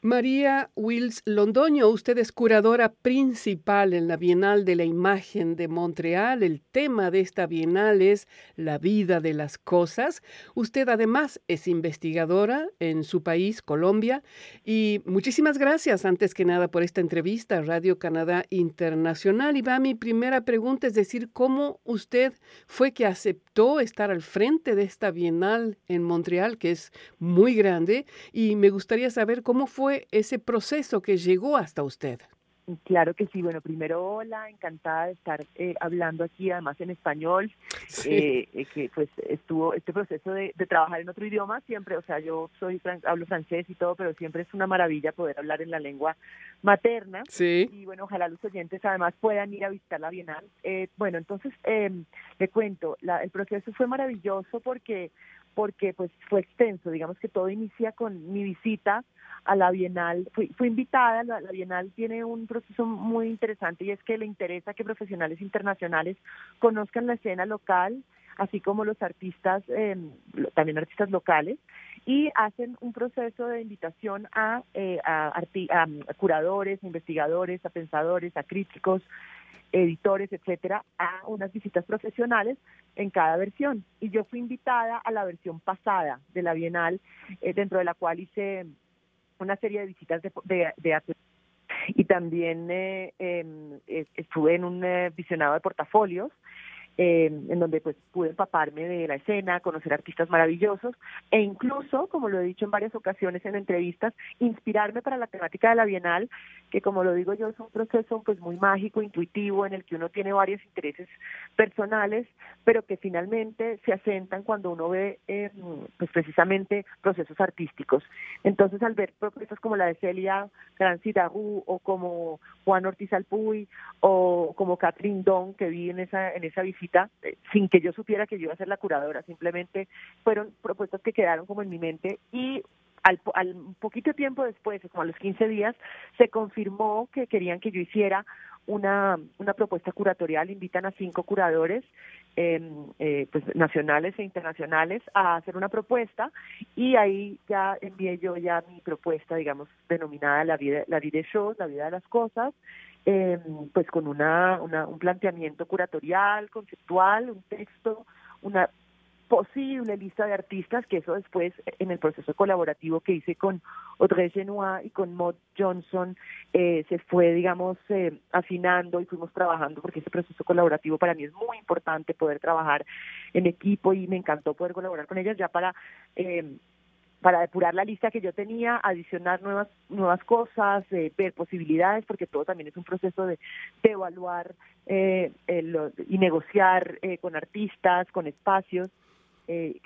María Wills Londoño, usted es curadora principal en la Bienal de la Imagen de Montreal. El tema de esta Bienal es la vida de las cosas. Usted además es investigadora en su país, Colombia. Y muchísimas gracias, antes que nada, por esta entrevista a Radio Canadá Internacional. Y va mi primera pregunta, es decir, ¿cómo usted fue que aceptó estar al frente de esta Bienal en Montreal, que es muy grande? Y me gustaría saber cómo fue ese proceso que llegó hasta usted? Claro que sí. Bueno, primero, hola, encantada de estar eh, hablando aquí, además en español, eh, eh, que pues estuvo este proceso de, trabajar en otro idioma siempre, o sea, yo soy hablo francés y todo, pero siempre es una maravilla poder hablar en la lengua materna. Sí. Y bueno, ojalá los oyentes además puedan ir a visitar la Bienal. bueno, entonces, em, le cuento, el proceso fue maravilloso porque porque pues fue extenso, digamos que todo inicia con mi visita a la Bienal, fui, fui invitada, la, Bienal tiene un proceso muy interesante y es que le interesa que profesionales internacionales conozcan la escena local, así como los artistas, em, también artistas locales, y hacen un proceso de invitación a, eh, a, a, curadores, investigadores, a pensadores, a críticos, editores, etcétera, a unas visitas profesionales en cada versión. Y yo fui invitada a la versión pasada de la Bienal, eh, dentro de la cual hice una serie de visitas de, de, y también eh, em, estuve en un eh, visionado de portafolios eh, en donde pues pude empaparme de la escena, conocer artistas maravillosos e incluso, como lo he dicho en varias ocasiones en entrevistas, inspirarme para la temática de la Bienal, que como lo digo yo es un proceso pues muy mágico, intuitivo, en el que uno tiene varios intereses personales, pero que finalmente se asentan cuando uno ve eh, pues precisamente procesos artísticos. Entonces al ver propuestas como la de Celia Gran o como Juan Ortiz Alpuy o como Catherine Don que vi en esa, en esa visita, eh, sin que yo supiera que yo iba a ser la curadora, simplemente fueron propuestas que quedaron como en mi mente y al, al poquito tiempo después, como a los 15 días, se confirmó que querían que yo hiciera una, una propuesta curatorial, invitan a cinco curadores em, eh, pues, nacionales e internacionales a hacer una propuesta y ahí ya envié yo ya mi propuesta, digamos, denominada La vida, la vida de shows, la vida de las cosas, eh, pues con una, una, un planteamiento curatorial, conceptual, un texto, una posible lista de artistas, que eso después en el proceso colaborativo que hice con Audrey Genois y con Maud Johnson eh, se fue, digamos, eh, afinando y fuimos trabajando, porque ese proceso colaborativo para mí es muy importante poder trabajar en equipo y me encantó poder colaborar con ellas ya para eh, para depurar la lista que yo tenía, adicionar nuevas nuevas cosas, eh, ver posibilidades, porque todo también es un proceso de, evaluar eh, y negociar eh, con artistas, con espacios.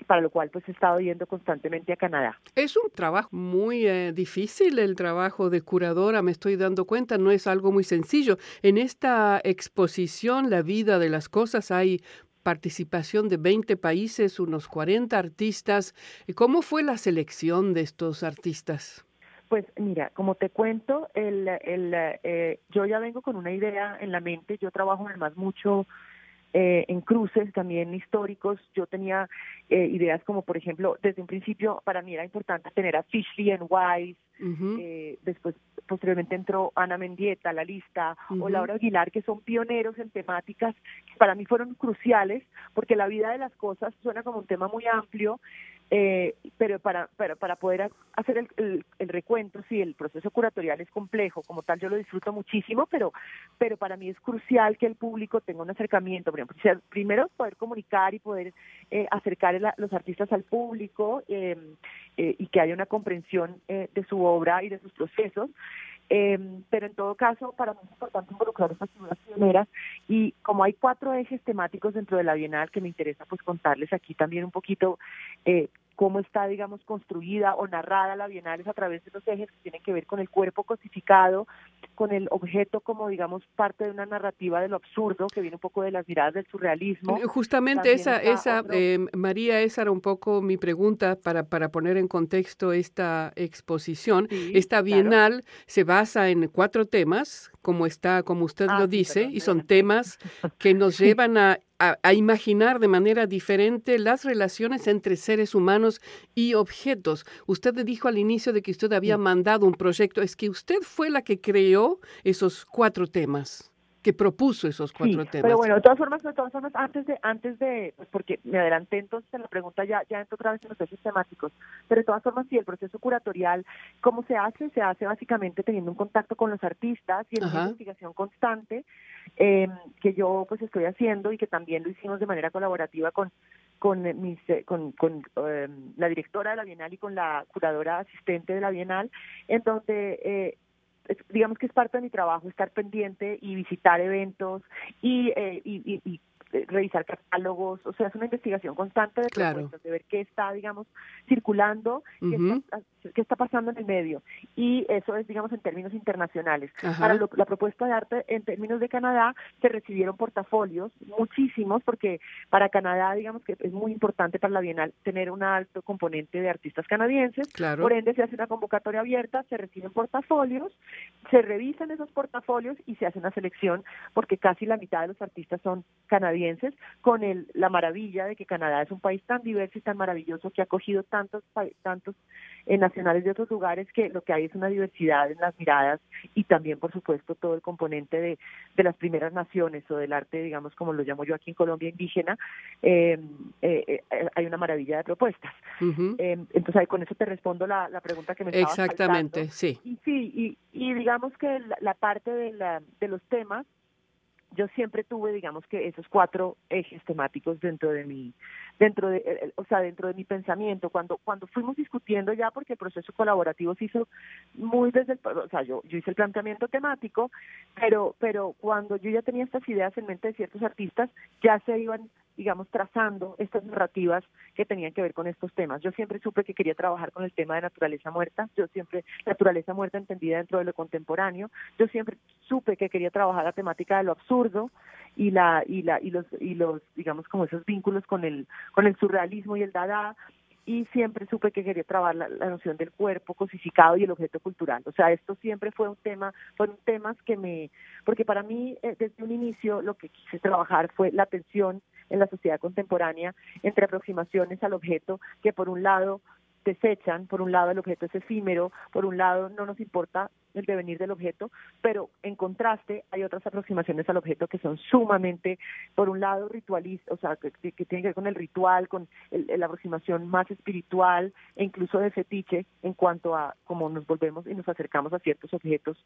para lo cual pues he estado yendo constantemente a Canadá. Es un trabajo muy difícil el trabajo de curadora, me estoy dando cuenta, no es algo muy sencillo. En esta exposición, La vida de las cosas, hay participación de 20 países, unos 40 artistas. ¿Cómo fue la selección de estos artistas? Pues mira, como te cuento, el, el, eh, yo ya vengo con una idea en la mente, yo trabajo además mucho eh, en cruces también históricos. Yo tenía eh, ideas como, por ejemplo, desde un principio para mí era importante tener a Fishley en Wise, eh, después posteriormente entró Ana Mendieta a la lista, o Laura Aguilar, que son pioneros en temáticas que para mí fueron cruciales, porque la vida de las cosas suena como un tema muy amplio, eh, pero para, para, para poder hacer el, el, recuento, sí, el proceso curatorial es complejo, como tal yo lo disfruto muchísimo, pero, pero para mí es crucial que el público tenga un acercamiento, primero poder comunicar y poder eh, acercar a los artistas al público eh, eh, y que haya una comprensión eh, de su obra y de sus procesos. Eh, pero en todo caso, para mí es importante involucrar estas figuras pioneras y como hay cuatro ejes temáticos dentro de la Bienal que me interesa pues contarles aquí también un poquito eh, cómo está, digamos, construida o narrada la Bienal es a través de los ejes que tienen que ver con el cuerpo cosificado, con el objeto como, digamos, parte de una narrativa de lo absurdo, que viene un poco de las miradas del surrealismo. Eh, justamente esa, esa eh, María, esa era un poco mi pregunta para, para poner en contexto esta exposición. esta Bienal se basa en cuatro temas como está, como usted ah, lo dice, y son temas que nos llevan a, a, imaginar de manera diferente las relaciones entre seres humanos y objetos. Usted dijo al inicio de que usted había mandado un proyecto, es que usted fue la que creó esos cuatro temas que propuso esos cuatro temas. Pero bueno, de todas formas, de todas formas, antes de, antes de, pues porque me adelanté entonces en la pregunta ya, ya entro otra vez en los hechos temáticos, pero de todas formas, sí, el proceso curatorial, ¿cómo se hace? Se hace básicamente teniendo un contacto con los artistas y en una investigación constante eh, que yo pues estoy haciendo y que también lo hicimos de manera colaborativa con con, mis, eh, con, con eh, la directora de la Bienal y con la curadora asistente de la Bienal, en donde eh, digamos que es parte de mi trabajo estar pendiente y visitar eventos y, eh, y, y, este, revisar catálogos, o sea, es una investigación constante de de ver qué está, digamos, circulando, qué, está, pasando en el medio. Y eso es, digamos, en términos internacionales. Para la propuesta de arte, en términos de Canadá, se recibieron portafolios, muchísimos, porque para Canadá, digamos que es muy importante para la Bienal tener un alto componente de artistas canadienses. Por ende, se hace una convocatoria abierta, se reciben portafolios, se revisan esos portafolios y se hace una selección, porque casi la mitad de los artistas son canadienses con el, la maravilla de que Canadá es un país tan diverso y tan maravilloso que ha acogido tantos, tantos eh, nacionales de otros lugares que lo que hay es una diversidad en las miradas y también, por supuesto, todo el componente de, de las primeras naciones o del arte, digamos, como lo llamo yo aquí en Colombia, indígena, eh, eh, hay una maravilla de propuestas. entonces, con eso te respondo la, la pregunta que me estabas Exactamente, sí. Y sí, y, y digamos que la, la parte de, la, de los temas yo siempre tuve, digamos que esos cuatro ejes temáticos dentro de mi, dentro de, eh, o sea, dentro de mi pensamiento. Cuando, cuando fuimos discutiendo ya, porque el proceso colaborativo se hizo muy desde el, o sea, yo, yo hice el planteamiento temático, pero, pero cuando yo ya tenía estas ideas en mente de ciertos artistas, ya se iban digamos, trazando estas narrativas que tenían que ver con estos temas. Yo siempre supe que quería trabajar con el tema de naturaleza muerta, yo siempre, naturaleza muerta entendida dentro de lo contemporáneo, yo siempre supe que quería trabajar la temática de lo absurdo y la, y la, y los, y los, digamos, como esos vínculos con el, con el surrealismo y el dada, y siempre supe que quería trabajar la, noción del cuerpo cosificado y el objeto cultural. O sea, esto siempre fue un tema, fueron temas que me, porque para mí eh, desde un inicio lo que quise trabajar fue la tensión en la sociedad contemporánea entre aproximaciones al objeto que por un lado desechan, por un lado el objeto es efímero, por un lado no nos importa el devenir del objeto, pero en contraste hay otras aproximaciones al objeto que son sumamente, por un lado, ritualistas, o sea, que, que tienen que ver con el ritual, con la aproximación más espiritual e incluso de fetiche en cuanto a cómo nos volvemos y nos acercamos a ciertos objetos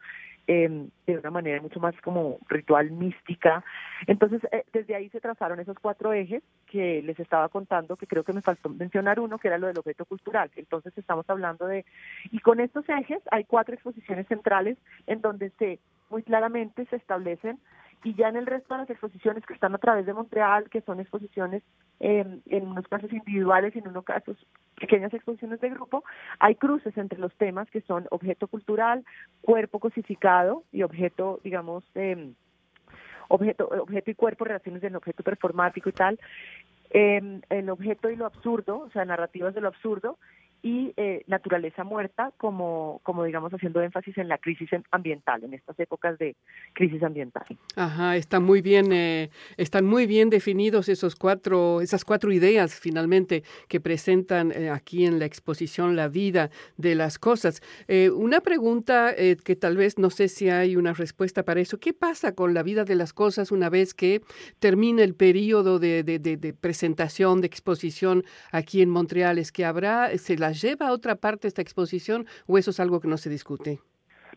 em, de una manera mucho más como ritual mística. Entonces, eh, desde ahí se trazaron esos cuatro ejes que les estaba contando, que creo que me faltó mencionar uno, que era lo del objeto cultural. Entonces, estamos hablando de, y con estos ejes hay cuatro exposiciones centrales en donde se muy claramente se establecen y ya en el resto de las exposiciones que están a través de Montreal, que son exposiciones en unos casos individuales y en unos casos pequeñas exposiciones de grupo, hay cruces entre los temas que son objeto cultural, cuerpo cosificado y objeto, digamos, eh, objeto, objeto y cuerpo, relaciones del objeto performático y tal, eh, el objeto y lo absurdo, o sea, narrativas de lo absurdo, y eh, naturaleza muerta como, como digamos haciendo énfasis en la crisis ambiental en estas épocas de crisis ambiental. Ajá, están muy bien eh, están muy bien definidos esos cuatro esas cuatro ideas finalmente que presentan eh, aquí en la exposición la vida de las cosas. una pregunta que tal vez no sé si hay una respuesta para eso. ¿Qué pasa con la vida de las cosas una vez que termina el periodo de, de, presentación de exposición aquí en Montreal? Es que habrá se lleva a otra parte esta exposición o eso es algo que no se discute?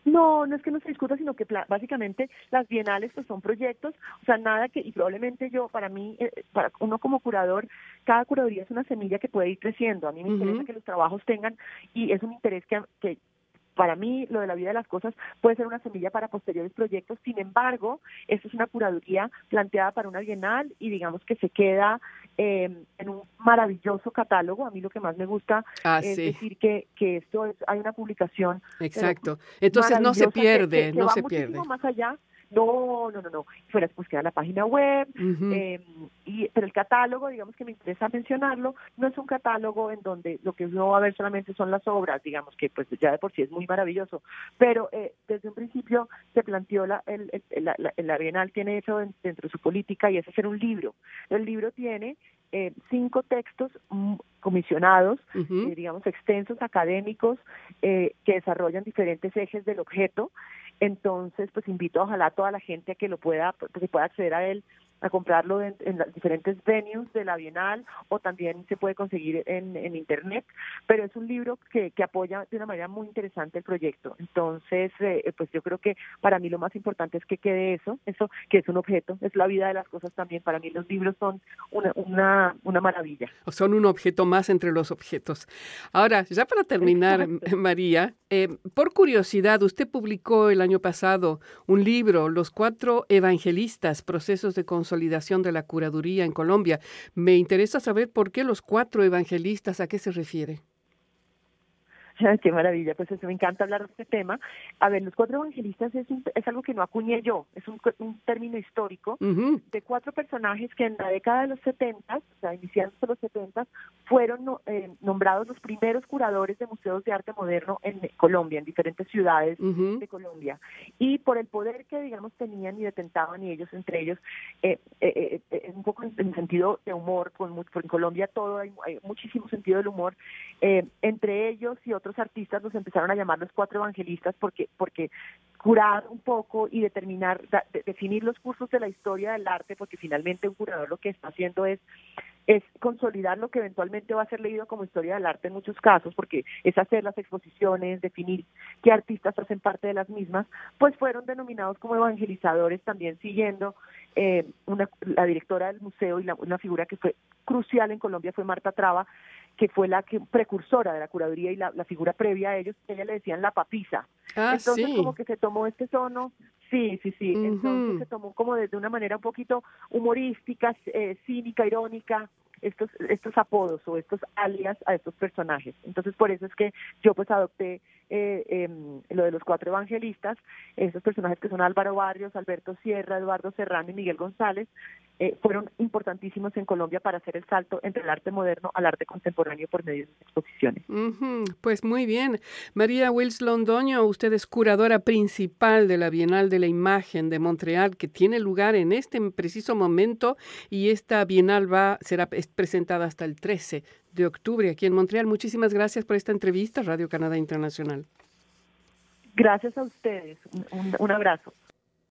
No, no es que no se discuta, sino que básicamente las bienales pues son proyectos, o sea, nada que, y probablemente yo, para mí, eh, para uno como curador, cada curaduría es una semilla que puede ir creciendo. A mí me interesa que los trabajos tengan, y es un interés que, que para mí lo de la vida de las cosas puede ser una semilla para posteriores proyectos, sin embargo, esto es una curaduría planteada para una bienal y digamos que se queda eh, en un maravilloso catálogo. A mí lo que más me gusta ah, es decir que, que esto es, hay una publicación. Exacto. Entonces no se pierde, no se pierde. más allá No, no, no, no. Fue la búsqueda de la página web, em, y, pero el catálogo, digamos que me interesa mencionarlo, no es un catálogo en donde lo que uno va a ver solamente son las obras, digamos que pues ya de por sí es muy maravilloso, pero eh, desde un principio se planteó la, el, la, la, Bienal tiene eso dentro de su política y es hacer un libro. El libro tiene eh, cinco textos mm, comisionados, eh, digamos, extensos, académicos, eh, que desarrollan diferentes ejes del objeto. Entonces, pues invito ojalá toda la gente a que lo pueda, que pueda acceder a él a comprarlo en, las diferentes venues de la Bienal o también se puede conseguir en, en Internet, pero es un libro que, que, apoya de una manera muy interesante el proyecto. Entonces, eh, pues yo creo que para mí lo más importante es que quede eso, eso que es un objeto, es la vida de las cosas también. Para mí los libros son una, una, una maravilla. Son un objeto más entre los objetos. Ahora, ya para terminar, María, eh, por curiosidad, usted publicó el año pasado un libro, Los cuatro evangelistas, procesos de consolidación de la curaduría en Colombia. Me interesa saber por qué los cuatro evangelistas, ¿a qué se refiere? Qué maravilla, pues eso me encanta hablar de este tema. A ver, los cuatro evangelistas es, es algo que no acuñé yo, es un, término histórico de cuatro personajes que en la década de los 70, o sea, iniciando los 70, fueron eh, nombrados los primeros curadores de museos de arte moderno en Colombia, en diferentes ciudades de Colombia. Y por el poder que, digamos, tenían y detentaban y ellos, entre ellos, eh, eh, eh un poco en, sentido de humor, con, en Colombia todo hay, hay muchísimo sentido del humor, entre ellos y otros artistas nos empezaron a llamar los cuatro evangelistas porque, porque curar un poco y determinar, definir los cursos de la historia del arte, porque finalmente un curador lo que está haciendo es es consolidar lo que eventualmente va a ser leído como historia del arte en muchos casos, porque es hacer las exposiciones, definir qué artistas hacen parte de las mismas, pues fueron denominados como evangelizadores también siguiendo eh, la directora del museo y la, una figura que fue crucial en Colombia fue Marta Traba, que fue la que, precursora de la curaduría y la, figura previa a ellos, ella le decían la papisa. Ah, entonces como que se tomó este tono, sí, sí, sí, entonces se tomó como desde una manera un poquito humorística, eh, cínica, irónica, estos, estos apodos o estos alias a estos personajes. Entonces, por eso es que yo pues adopté eh, em, lo de los cuatro evangelistas, esos personajes que son Álvaro Barrios, Alberto Sierra, Eduardo Serrano y Miguel González, eh, fueron importantísimos en Colombia para hacer el salto entre el arte moderno al arte contemporáneo por medio de exposiciones. Pues muy bien. María Wills Londoño, usted es curadora principal de la Bienal de la Imagen de Montreal, que tiene lugar en este preciso momento y esta Bienal va será presentada hasta el 13 de octubre aquí en Montreal. Muchísimas gracias por esta entrevista, Radio Canadá Internacional. Gracias a ustedes. un abrazo.